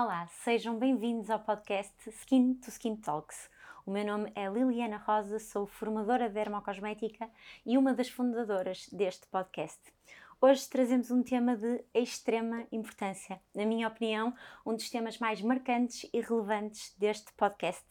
Olá, sejam bem-vindos ao podcast Skin to Skin Talks. O meu nome é Liliana Rosa, sou formadora de dermocosmética e uma das fundadoras deste podcast. Hoje trazemos um tema de extrema importância, na minha opinião, um dos temas mais marcantes e relevantes deste podcast.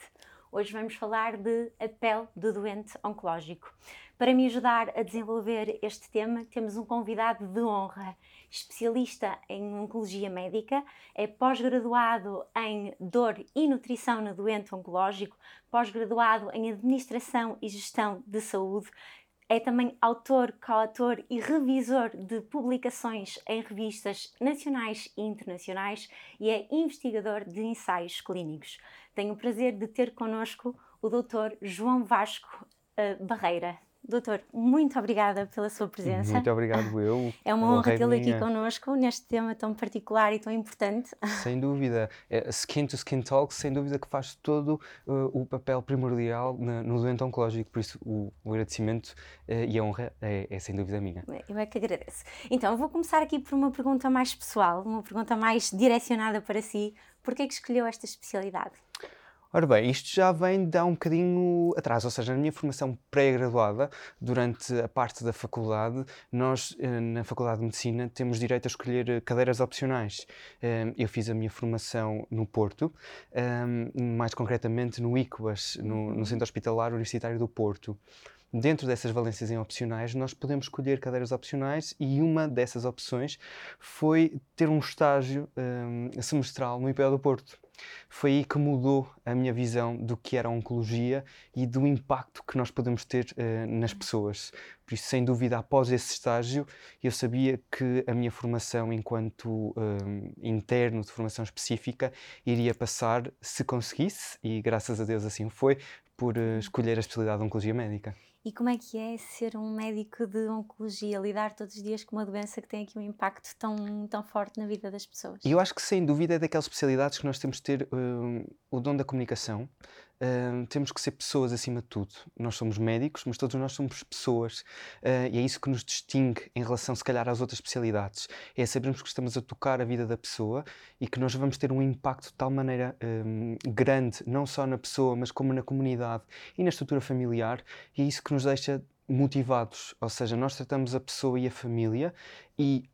Hoje vamos falar de a pele do doente oncológico. Para me ajudar a desenvolver este tema, temos um convidado de honra, especialista em oncologia médica, é pós-graduado em dor e nutrição no doente oncológico, pós-graduado em administração e gestão de saúde, é também autor, coautor e revisor de publicações em revistas nacionais e internacionais e é investigador de ensaios clínicos. Tenho o prazer de ter connosco o Dr. João Vasco uh, Barreira. Doutor, muito obrigada pela sua presença. Muito obrigado, eu. É uma honra tê-lo aqui connosco neste tema tão particular e tão importante. Sem dúvida. É, skin to Skin Talk, sem dúvida que faz todo uh, o papel primordial na, no doente oncológico, por isso o, o agradecimento uh, e a honra é, é, sem dúvida minha. Eu é que agradeço. Então, vou começar aqui por uma pergunta mais pessoal, uma pergunta mais direcionada para si. Por que é que escolheu esta especialidade? Ora bem, isto já vem de há um bocadinho atrás, ou seja, na minha formação pré-graduada, durante a parte da faculdade, nós eh, na Faculdade de Medicina temos direito a escolher eh, cadeiras opcionais. Eh, eu fiz a minha formação no Porto, mais concretamente no ICUAS, no, no Centro Hospitalar Universitário do Porto. Dentro dessas valências em opcionais, nós podemos escolher cadeiras opcionais e uma dessas opções foi ter um estágio um, semestral no IPO do Porto. Foi aí que mudou a minha visão do que era a oncologia e do impacto que nós podemos ter uh, nas pessoas. Por isso, sem dúvida, após esse estágio, eu sabia que a minha formação enquanto um, interno de formação específica iria passar, se conseguisse, e graças a Deus assim foi, por uh, escolher a especialidade de oncologia médica. E como é que é ser um médico de oncologia, lidar todos os dias com uma doença que tem aqui um impacto tão, tão forte na vida das pessoas? Eu acho que sem dúvida é daquelas especialidades que nós temos de ter um, o dom da comunicação, Uh, temos que ser pessoas acima de tudo. Nós somos médicos, mas todos nós somos pessoas uh, e é isso que nos distingue em relação, se calhar, às outras especialidades. É sabermos que estamos a tocar a vida da pessoa e que nós vamos ter um impacto de tal maneira um, grande, não só na pessoa, mas como na comunidade e na estrutura familiar, e é isso que nos deixa motivados. Ou seja, nós tratamos a pessoa e a família e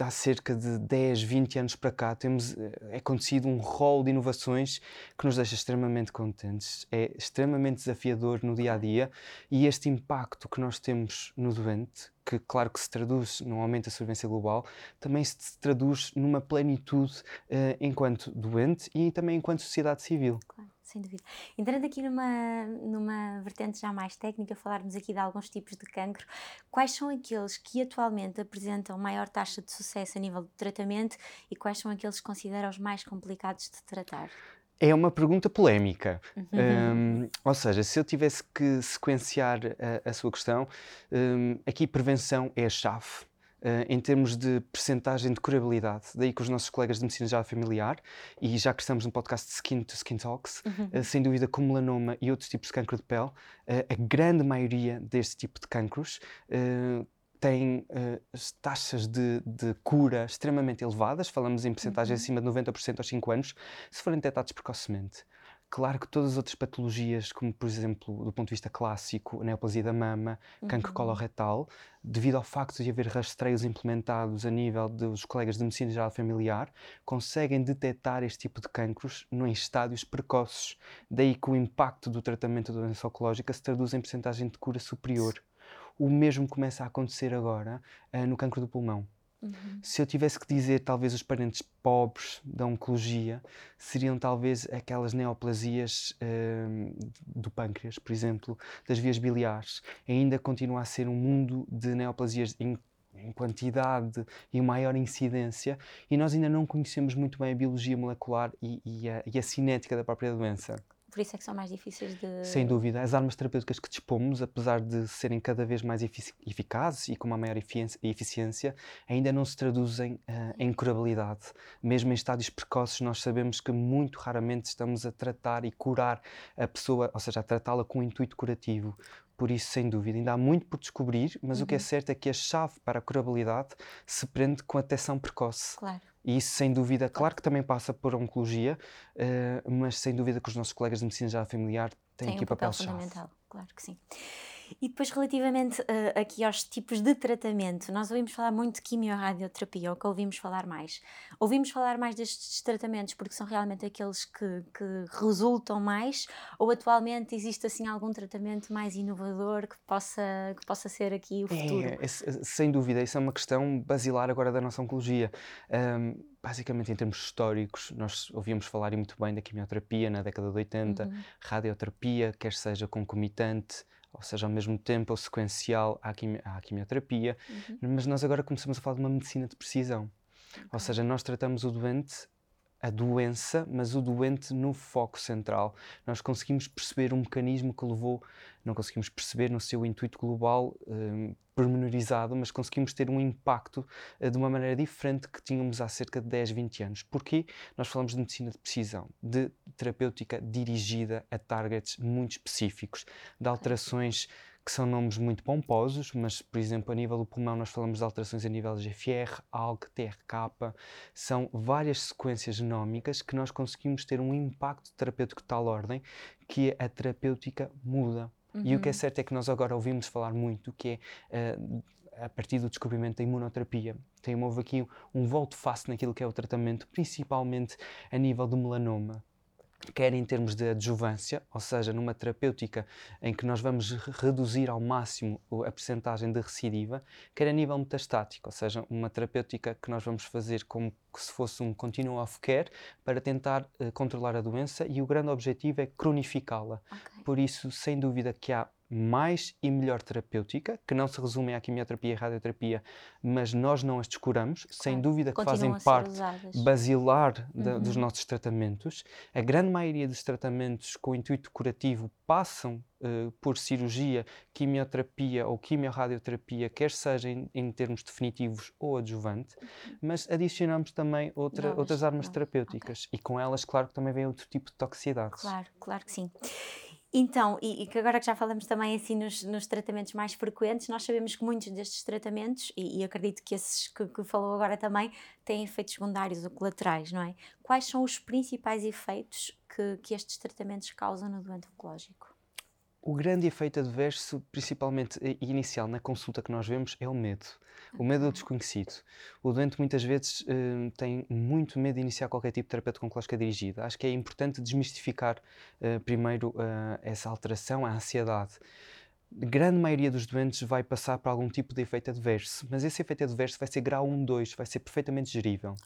há cerca de 10, 20 anos para cá temos é acontecido um rol de inovações que nos deixa extremamente contentes, é extremamente desafiador no dia a dia e este impacto que nós temos no doente, que claro que se traduz num aumento da sobrevivência global, também se traduz numa plenitude uh, enquanto doente e também enquanto sociedade civil. Claro sem dúvida. Entrando aqui numa, numa vertente já mais técnica, falarmos aqui de alguns tipos de cancro, quais são aqueles que atualmente apresentam maior taxa de sucesso a nível de tratamento e quais são aqueles que considera os mais complicados de tratar? É uma pergunta polémica. Uhum. Um, ou seja, se eu tivesse que sequenciar a, a sua questão, um, aqui prevenção é a chave. Uh, em termos de percentagem de curabilidade. Daí que os nossos colegas de medicina geral familiar, e já que estamos no podcast de Skin to Skin Talks, uhum. uh, sem dúvida como melanoma e outros tipos de cancro de pele, uh, a grande maioria deste tipo de cancros têm taxas de, de, cura extremamente elevadas, falamos em percentagem uhum. acima de 90% aos 5 anos, se forem detectados precocemente. Claro que todas as outras patologias, como por exemplo, do ponto de vista clássico, a neoplasia da mama, uhum. cancro coloretal, devido ao facto de haver rastreios implementados a nível dos colegas de medicina geral familiar, conseguem detectar este tipo de cancros em estádios precoces. Daí que o impacto do tratamento da doença oncológica se traduz em percentagem de cura superior. O mesmo começa a acontecer agora uh, no cancro do pulmão. Uhum. Se eu tivesse que dizer, talvez os parentes pobres da oncologia seriam talvez aquelas neoplasias uh, do pâncreas, por exemplo, das vias biliares. Ainda continua a ser um mundo de neoplasias em, em quantidade e maior incidência, e nós ainda não conhecemos muito bem a biologia molecular e, e, a, e a cinética da própria doença. Por isso é que são mais difíceis de. Sem dúvida. As armas terapêuticas que dispomos, apesar de serem cada vez mais efic eficazes e com uma maior eficiência, ainda não se traduzem uh, em curabilidade. Mesmo em estádios precoces, nós sabemos que muito raramente estamos a tratar e curar a pessoa, ou seja, a tratá-la com um intuito curativo. Por isso, sem dúvida, ainda há muito por descobrir, mas uhum. o que é uhum. certo é que a chave para a curabilidade se prende com a detecção precoce. Claro E isso, sem dúvida, claro que também passa por oncologia, uh, mas sem dúvida que os nossos colegas de medicina já familiar têm Tem aqui um papel, papel fundamental, claro que sim. E depois, relativamente uh, aqui aos tipos de tratamento, nós ouvimos falar muito de quimiorradioterapia, ou que ouvimos falar mais. Ouvimos falar mais destes tratamentos porque são realmente aqueles que, que resultam mais, ou atualmente existe assim algum tratamento mais inovador que possa, que possa ser aqui o é, futuro? É, é, sem dúvida, isso é uma questão basilar agora da nossa oncologia. Um, basicamente, em termos históricos, nós ouvíamos falar muito bem da quimioterapia na década de 80, uhum. radioterapia, quer seja concomitante, ou seja, ao mesmo tempo ou sequencial à, quimi à quimioterapia, uhum. mas nós agora começamos a falar de uma medicina de precisão. Okay. Ou seja, nós tratamos o doente, a doença, mas o doente no foco central. Nós conseguimos perceber um mecanismo que levou, não conseguimos perceber no seu intuito global, um, pormenorizado, mas conseguimos ter um impacto uh, de uma maneira diferente que tínhamos há cerca de 10, 20 anos. Porquê? Nós falamos de medicina de precisão, de terapêutica dirigida a targets muito específicos, de alterações que são nomes muito pomposos, mas, por exemplo, a nível do pulmão nós falamos de alterações a nível de GFR, ALK, TRK, são várias sequências genómicas que nós conseguimos ter um impacto terapêutico de tal ordem que a terapêutica muda. Uhum. E o que é uhum. certo é que nós agora ouvimos falar muito que é uh, a partir do descobrimento da imunoterapia. Tem, houve aqui um, um volto-face naquilo que é o tratamento, principalmente a nível do melanoma quer em termos de adjuvância, ou seja, numa terapêutica em que nós vamos reduzir ao máximo a percentagem de recidiva, quer a nível metastático, ou seja, uma terapêutica que nós vamos fazer como se fosse um continuum of care para tentar uh, controlar a doença e o grande objetivo é cronificá-la. Okay. Por isso, sem dúvida que há mais e melhor terapêutica, que não se resumem à quimioterapia e radioterapia, mas nós não as descuramos, claro. sem dúvida que Continuam fazem parte usadas. basilar de, uhum. dos nossos tratamentos. A grande maioria dos tratamentos com intuito curativo passam uh, por cirurgia, quimioterapia ou quimiorradioterapia, quer seja em, em termos definitivos ou adjuvante, uhum. mas adicionamos também outra, outras armas terapêuticas okay. e com elas, claro que também vem outro tipo de toxicidades. Claro, claro que sim. Então, e, e, que agora que já falamos também assim nos, nos, tratamentos mais frequentes, nós sabemos que muitos destes tratamentos, e, e acredito que esses que, que, falou agora também, têm efeitos secundários ou colaterais, não é? Quais são os principais efeitos que, que estes tratamentos causam no doente oncológico? O grande efeito adverso, principalmente inicial na consulta que nós vemos, é o medo. O medo do desconhecido. O doente muitas vezes uh, tem muito medo de iniciar qualquer tipo de terapêutica oncológica dirigida. Acho que é importante desmistificar uh, primeiro uh, essa alteração, a ansiedade. A grande maioria dos doentes vai passar por algum tipo de efeito adverso, mas esse efeito adverso vai ser grau 1, 2, vai ser perfeitamente gerível.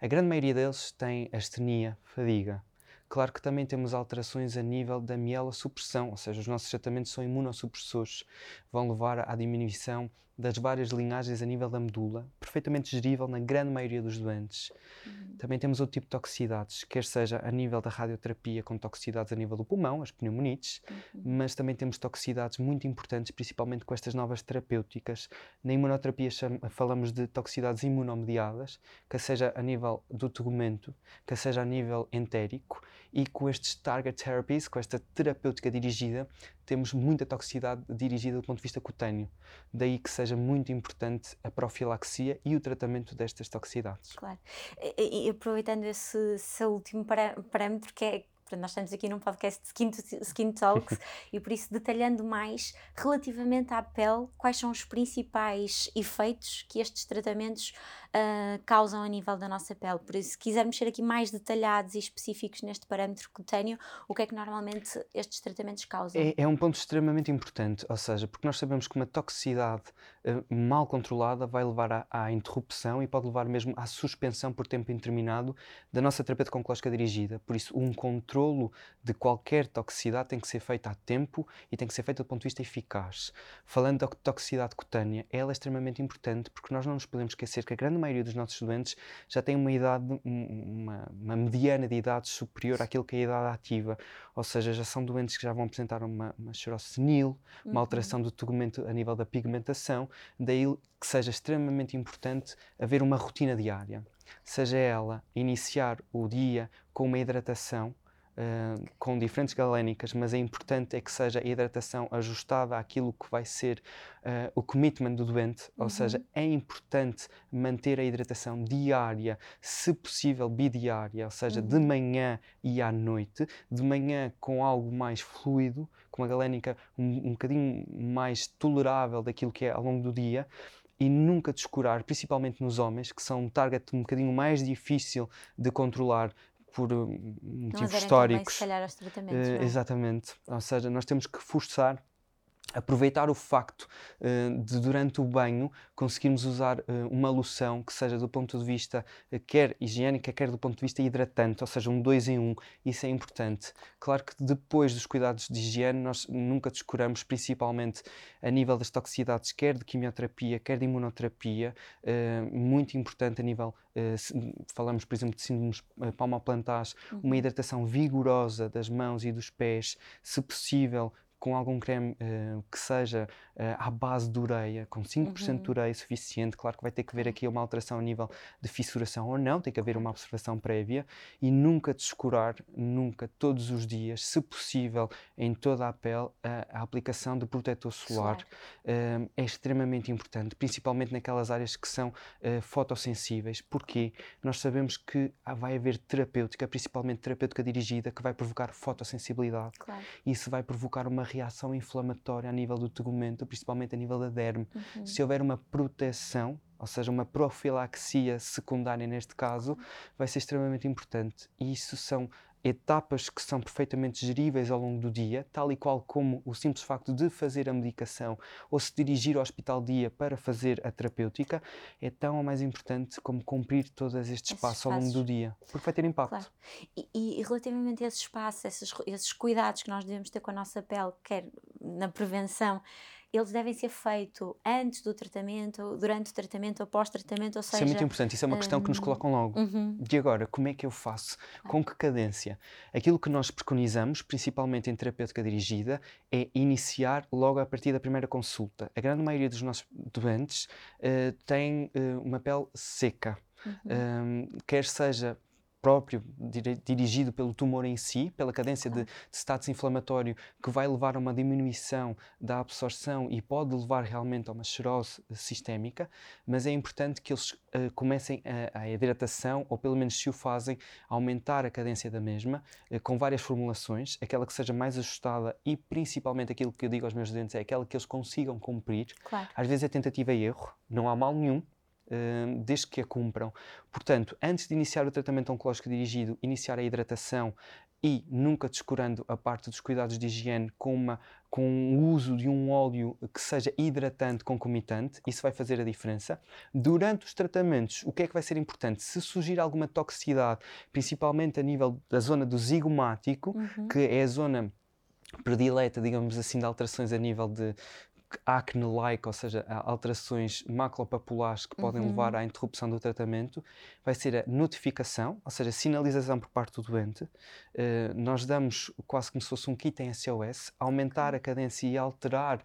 A grande maioria deles tem astenia, fadiga, Claro que também temos alterações a nível da mielossupressão, ou seja, os nossos tratamentos são imunossupressores, vão levar à diminuição das várias linhagens a nível da medula, perfeitamente gerível na grande maioria dos doentes. Uhum. Também temos outro tipo de toxicidades, quer seja a nível da radioterapia, com toxicidades a nível do pulmão, as pneumonites, uhum. mas também temos toxicidades muito importantes, principalmente com estas novas terapêuticas. Na imunoterapia falamos de toxicidades imunomediadas, que seja a nível do tegumento, que seja a nível entérico, e com estes target therapies, com esta terapêutica dirigida, temos muita toxicidade dirigida do ponto de vista cutâneo. Daí que seja muito importante a profilaxia e o tratamento destas toxicidades. Claro. E, e aproveitando esse, esse último parâmetro que é nós estamos aqui num podcast de Skin, Skin Talks e por isso detalhando mais relativamente à pele, quais são os principais efeitos que estes tratamentos uh, causam a nível da nossa pele. Por isso, se quisermos ser aqui mais detalhados e específicos neste parâmetro cutâneo, o que é que normalmente estes tratamentos causam? É, é um ponto extremamente importante, ou seja, porque nós sabemos que uma toxicidade uh, mal controlada vai levar à, à, interrupção e pode levar mesmo à suspensão por tempo indeterminado da nossa terapêutica oncológica dirigida. Por isso, um controlo de qualquer toxicidade tem que ser feito a tempo e tem que ser feito do ponto de vista eficaz. Falando da toxicidade cutânea, ela é extremamente importante porque nós não nos podemos esquecer que a grande maioria dos nossos doentes já tem uma idade, uma, uma mediana de idade superior àquilo que é a idade ativa, ou seja, já são doentes que já vão apresentar uma, uma senil, uma uhum. alteração do tegumento a nível da pigmentação, daí que seja extremamente importante haver uma rotina diária. Seja ela iniciar o dia com uma hidratação, uh, com diferentes galénicas, mas é importante é que seja a hidratação ajustada àquilo que vai ser uh, o commitment do doente, uhum. ou seja, é importante manter a hidratação diária, se possível bidiária, ou seja, uhum. de manhã e à noite, de manhã com algo mais fluido, com uma galénica um, um bocadinho mais tolerável daquilo que é ao longo do dia, e nunca descurar, principalmente nos homens, que são um target um bocadinho mais difícil de controlar por motivos históricos. Também, se calhar, aos tratamentos, uh, exatamente. Ou seja, nós temos que forçar aproveitar o facto uh, de durante o banho conseguirmos usar uh, uma loção que seja do ponto de vista uh, quer higiênica, quer do ponto de vista hidratante, ou seja, um dois em um, isso é importante. Claro que depois dos cuidados de higiene nós nunca descuramos, principalmente a nível das toxicidades, quer de quimioterapia, quer de imunoterapia, muito importante a nível, falamos por exemplo de síndromes palmoplantares, uhum. uma hidratação vigorosa das mãos e dos pés, se possível com algum creme uh, que seja uh, à base de ureia, com 5% uhum. de ureia suficiente. Claro que vai ter que haver aqui uma alteração a nível de fissuração ou não, tem que haver uma observação prévia e nunca descurar, nunca, todos os dias, se possível, em toda a pele, a, a aplicação de protetor solar. Uh, é extremamente importante, principalmente naquelas áreas que são fotossensíveis, porque nós sabemos que vai haver terapêutica, principalmente terapêutica dirigida, que vai provocar fotossensibilidade. Claro. Isso vai provocar uma reação inflamatória a nível do tegumento, principalmente a nível da derme. Uhum. Se houver uma proteção, ou seja, uma profilaxia secundária neste caso, vai ser extremamente importante. E isso são etapas que são perfeitamente geríveis ao longo do dia, tal e qual como o simples facto de fazer a medicação ou se dirigir ao hospital dia para fazer a terapêutica, é tão ou mais importante como cumprir todos estes espaços ao longo do dia, porque vai ter impacto. Claro. E, e, relativamente a esse espaço, esses, esses cuidados que nós devemos ter com a nossa pele, quer na prevenção, eles devem ser feitos antes do tratamento, durante o tratamento ou pós-tratamento, ou seja... Isso é muito importante, isso é uma questão que nos colocam logo. Uhum. De agora, como é que eu faço? Com que cadência? Aquilo que nós preconizamos, principalmente em terapêutica dirigida, é iniciar logo a partir da primeira consulta. A grande maioria dos nossos doentes uh, tem uh, uma pele seca. Uhum. Um, quer seja próprio, dirigido pelo tumor em si, pela cadência de, de status inflamatório, que vai levar a uma diminuição da absorção e pode levar realmente a uma xerose sistémica, mas é importante que eles uh, comecem a, a, hidratação, ou pelo menos se o fazem, aumentar a cadência da mesma, uh, com várias formulações, aquela que seja mais ajustada e principalmente aquilo que eu digo aos meus doentes é aquela que eles consigam cumprir. Claro. Às vezes é tentativa e erro, não há mal nenhum, Hum, desde que a cumpram. Portanto, antes de iniciar o tratamento oncológico dirigido, iniciar a hidratação e nunca descurando a parte dos cuidados de higiene com, uma, com o uso de um óleo que seja hidratante concomitante, isso vai fazer a diferença. Durante os tratamentos, o que é que vai ser importante? Se surgir alguma toxicidade, principalmente a nível da zona do zigomático, uhum. que é a zona predileta, digamos assim, de alterações a nível de acne-like, ou seja, alterações macropapulares que podem uhum. levar à interrupção do tratamento, vai ser a notificação, ou seja, sinalização por parte do doente. Uh, nós damos quase como se fosse um kit em SOS, aumentar a cadência e alterar uh,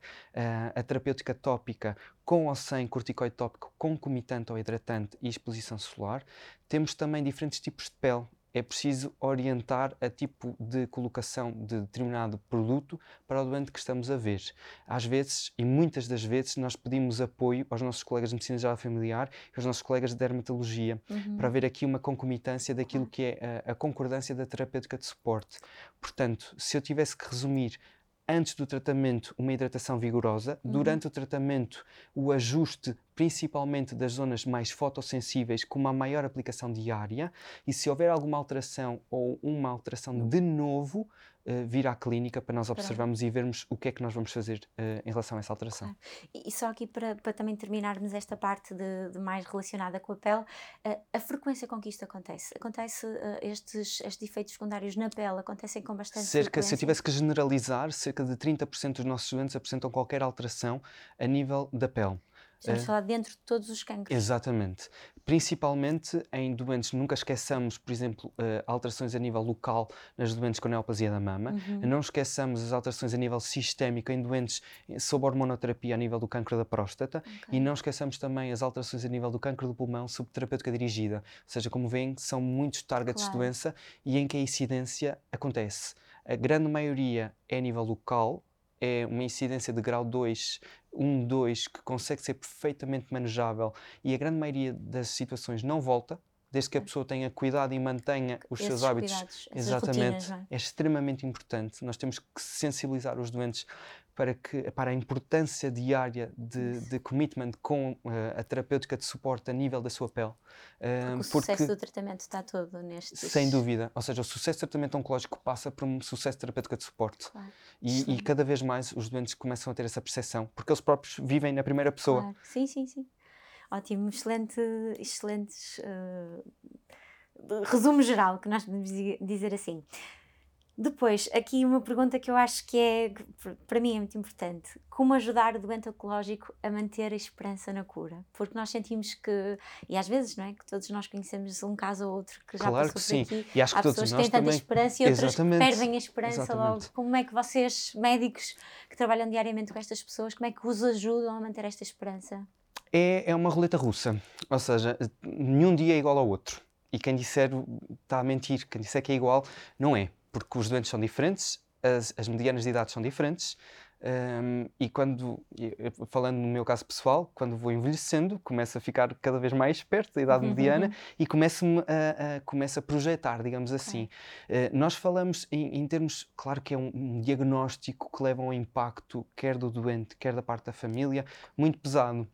a terapêutica tópica com ou sem corticoide tópico concomitante ou hidratante e exposição solar. Temos também diferentes tipos de pele é preciso orientar a tipo de colocação de determinado produto para o doente que estamos a ver. Às vezes, e muitas das vezes, nós pedimos apoio aos nossos colegas de medicina geral familiar e aos nossos colegas de dermatologia uhum. para ver aqui uma concomitância daquilo que é a, a concordância da terapêutica de suporte. Portanto, se eu tivesse que resumir antes do tratamento, uma hidratação vigorosa, uhum. durante o tratamento, o ajuste principalmente das zonas mais fotossensíveis, com uma maior aplicação diária, e se houver alguma alteração ou uma alteração de novo, uh, vir à clínica para nós observarmos e vermos o que é que nós vamos fazer uh, em relação a essa alteração. E só aqui para, para também terminarmos esta parte de, de mais relacionada com a pele, uh, a frequência com que isto acontece? Acontece estes, estes efeitos secundários na pele, acontecem com bastante cerca, frequência? Se eu tivesse que generalizar, cerca de 30% dos nossos doentes apresentam qualquer alteração a nível da pele. Estamos a falar dentro de todos os cancros. Exatamente. Principalmente em doentes, nunca esqueçamos, por exemplo, uh, alterações a nível local nas doentes com neoplasia da mama. Uhum. Não esqueçamos as alterações a nível sistémico em doentes sob hormonoterapia a nível do cancro da próstata. Okay. E não esqueçamos também as alterações a nível do cancro do pulmão sob terapêutica dirigida. Ou seja, como veem, são muitos targets claro. de doença e em que a incidência acontece. A grande maioria é a nível local, é uma incidência de grau 2, 1, 2, que consegue ser perfeitamente manejável e a grande maioria das situações não volta, desde que a pessoa tenha cuidado e mantenha os Esses seus hábitos. Cuidados, exatamente. Rotinas, é? é? extremamente importante. Nós temos que sensibilizar os doentes para, que, para a importância diária de, de commitment com uh, a terapêutica de suporte a nível da sua pele. Uh, porque o porque, sucesso do tratamento está todo neste. Sem dúvida. Ou seja, o sucesso do tratamento oncológico passa por um sucesso de terapêutica de suporte. Claro. E, e, cada vez mais os doentes começam a ter essa percepção, porque eles próprios vivem na primeira pessoa. Claro. Sim, sim, sim. Ótimo, excelente, excelentes uh, resumo geral, que nós podemos dizer assim. Depois, aqui uma pergunta que eu acho que é, para mim é muito importante. Como ajudar o doente oncológico a manter a esperança na cura? Porque nós sentimos que, e às vezes, não é? Que todos nós conhecemos um caso ou outro que já claro passou que sim. aqui. E acho Há que pessoas que têm tanta esperança e outras que perdem a esperança Exatamente. logo. Como é que vocês, médicos que trabalham diariamente com estas pessoas, como é que os ajudam a manter esta esperança? É, é uma roleta russa. Ou seja, nenhum dia é igual ao outro. E quem disser está a mentir. Quem disser que é igual, não é porque os doentes são diferentes, as, as medianas de idade são diferentes. Um, e quando, falando no meu caso pessoal, quando vou envelhecendo, começo a ficar cada vez mais perto da idade mediana e começo a, a, começo a projetar, digamos assim. Uh, nós falamos em, em, termos, claro que é um, um, diagnóstico que leva a um impacto, quer do doente, quer da parte da família, muito pesado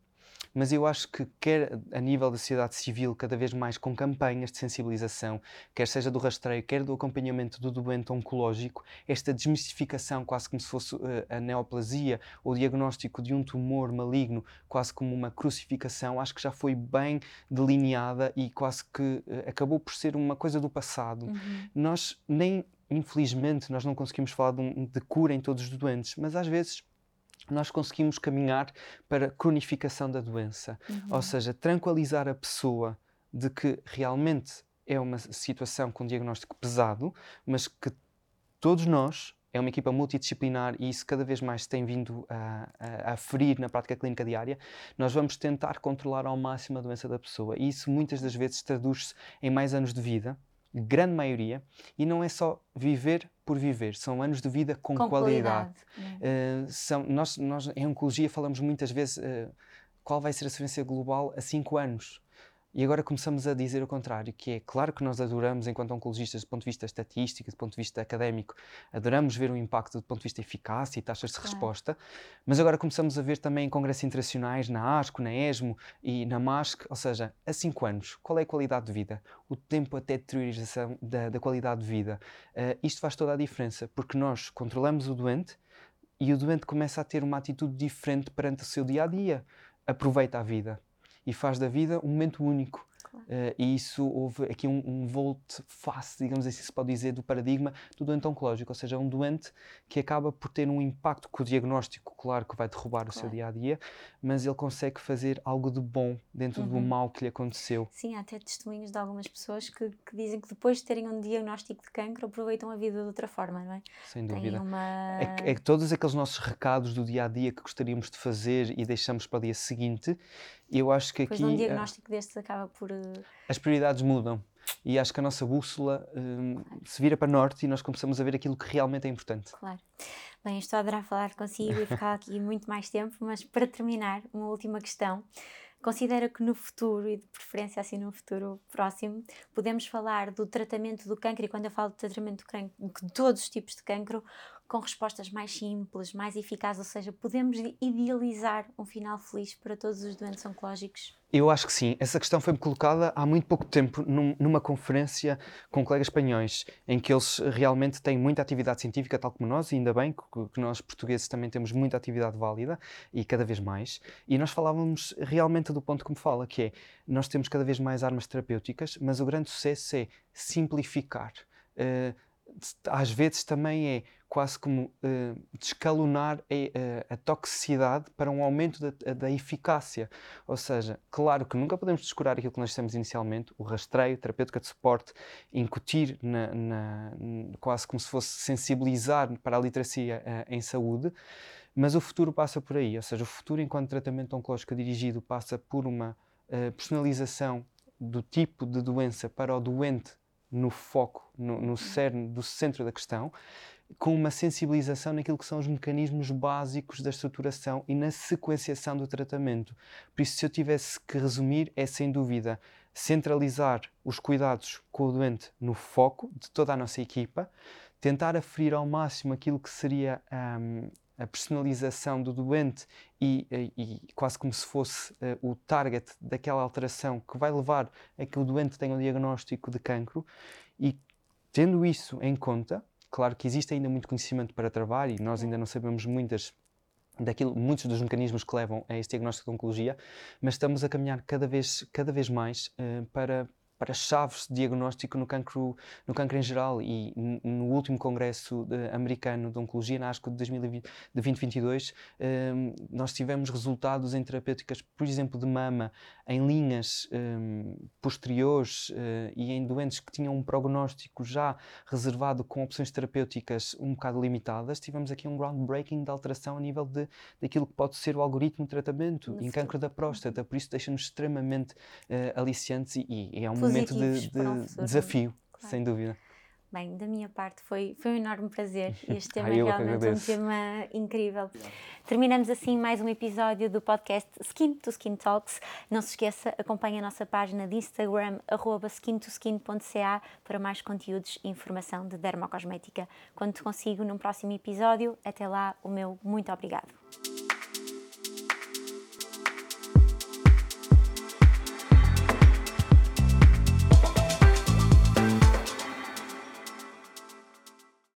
mas eu acho que quer a nível da sociedade civil, cada vez mais com campanhas de sensibilização, quer seja do rastreio, quer do acompanhamento do doente oncológico, esta desmistificação, quase como se fosse uh, a neoplasia, ou o diagnóstico de um tumor maligno, quase como uma crucificação, acho que já foi bem delineada e quase que uh, acabou por ser uma coisa do passado. Uhum. Nós nem infelizmente, nós não conseguimos falar de, um, de, cura em todos os doentes, mas às vezes nós conseguimos caminhar para cronificação da doença, uhum. ou seja, tranquilizar a pessoa de que realmente é uma situação com diagnóstico pesado, mas que todos nós é uma equipa multidisciplinar e isso cada vez mais tem vindo a, a, a, ferir na prática clínica diária, nós vamos tentar controlar ao máximo a doença da pessoa. E isso muitas das vezes traduz-se em mais anos de vida, grande maioria, e não é só viver por viver, são anos de vida com, com qualidade. qualidade. Uh, são, nós, nós, em oncologia, falamos muitas vezes uh, qual vai ser a sobrevivência global a 5 anos. E agora começamos a dizer o contrário, que é claro que nós adoramos, enquanto oncologistas, do ponto de vista estatístico, do ponto de vista académico, adoramos ver o impacto do ponto de vista eficácia e taxas de resposta, mas agora começamos a ver também em congressos internacionais, na ASCO, na ESMO e na MASC, ou seja, há 5 anos, qual é a qualidade de vida? O tempo até de deteriorização da, da qualidade de vida. Uh, isto faz toda a diferença, porque nós controlamos o doente e o doente começa a ter uma atitude diferente perante o seu dia a dia. Aproveita a vida e faz da vida um momento único. Claro. Uh, e isso houve aqui um, um volte face, digamos assim, se pode dizer, do paradigma do doente oncológico, ou seja, um doente que acaba por ter um impacto com o diagnóstico, claro que vai derrubar claro. o seu dia a dia, mas ele consegue fazer algo de bom dentro uhum. do mal que lhe aconteceu. Sim, há até testemunhos de algumas pessoas que, que, dizem que depois de terem um diagnóstico de cancro aproveitam a vida de outra forma, não é? Sem dúvida. Uma... É, é todos aqueles nossos recados do dia a dia que gostaríamos de fazer e deixamos para o dia seguinte eu acho que Depois aqui. um eh, diagnóstico uh, destes acaba por. Uh... As prioridades mudam. E acho que a nossa bússola um, se vira para norte e nós começamos a ver aquilo que realmente é importante. Claro. Bem, estou a adorar falar consigo e ficar aqui muito mais tempo, mas para terminar, uma última questão. Considera que no futuro, e de preferência assim no futuro próximo, podemos falar do tratamento do câncer, e quando eu falo de tratamento do cancro, de todos os tipos de cancro, com respostas mais simples, mais eficazes, ou seja, podemos idealizar um final feliz para todos os doentes oncológicos? Eu acho que sim. Essa questão foi-me colocada há muito pouco tempo num, numa conferência com colegas espanhóis, em que eles realmente têm muita atividade científica, tal como nós, e ainda bem que, que nós portugueses também temos muita atividade válida e cada vez mais. E nós falávamos realmente do ponto que me fala, que é nós temos cada vez mais armas terapêuticas, mas o grande sucesso é simplificar. Uh, às vezes também é quase como uh, descalonar a, a, a, toxicidade para um aumento da, da, eficácia. Ou seja, claro que nunca podemos descurar aquilo que nós dissemos inicialmente, o rastreio, terapêutica de suporte, incutir na, na, quase como se fosse sensibilizar para a literacia uh, em saúde, mas o futuro passa por aí, ou seja, o futuro enquanto tratamento oncológico dirigido passa por uma uh, personalização do tipo de doença para o doente no foco, no, no cerne do centro da questão, com uma sensibilização naquilo que são os mecanismos básicos da estruturação e na sequenciação do tratamento. Por isso, se eu tivesse que resumir, é sem dúvida centralizar os cuidados com o doente no foco de toda a nossa equipa, tentar aferir ao máximo aquilo que seria um, a personalização do doente e, e, e, quase como se fosse uh, o target daquela alteração que vai levar a que o doente tenha um diagnóstico de cancro e tendo isso em conta, claro que existe ainda muito conhecimento para travar e nós ainda não sabemos muitas daquilo, muitos dos mecanismos que levam a este diagnóstico de oncologia, mas estamos a caminhar cada vez, cada vez mais uh, para, para chaves de diagnóstico no cancro, no cancro em geral e no último congresso de, americano de oncologia, na ASCO de, 2020, de 2022, um, nós tivemos resultados em terapêuticas, por exemplo, de mama, em linhas um, posteriores uh, e em doentes que tinham um prognóstico já reservado com opções terapêuticas um bocado limitadas, tivemos aqui um groundbreaking de alteração a nível de, daquilo que pode ser o algoritmo de tratamento em cancro da próstata, por isso deixa-nos extremamente uh, aliciantes e, e é um momento de, de desafio, claro. sem dúvida. Bem, da minha parte foi, foi um enorme prazer. Este tema é realmente um tema incrível. Terminamos assim mais um episódio do podcast Skin to Skin Talks. Não se esqueça, acompanhe a nossa página de Instagram, skintoskin.ca, para mais conteúdos e informação de dermocosmética. Quando te consigo num próximo episódio, até lá, o meu muito obrigado.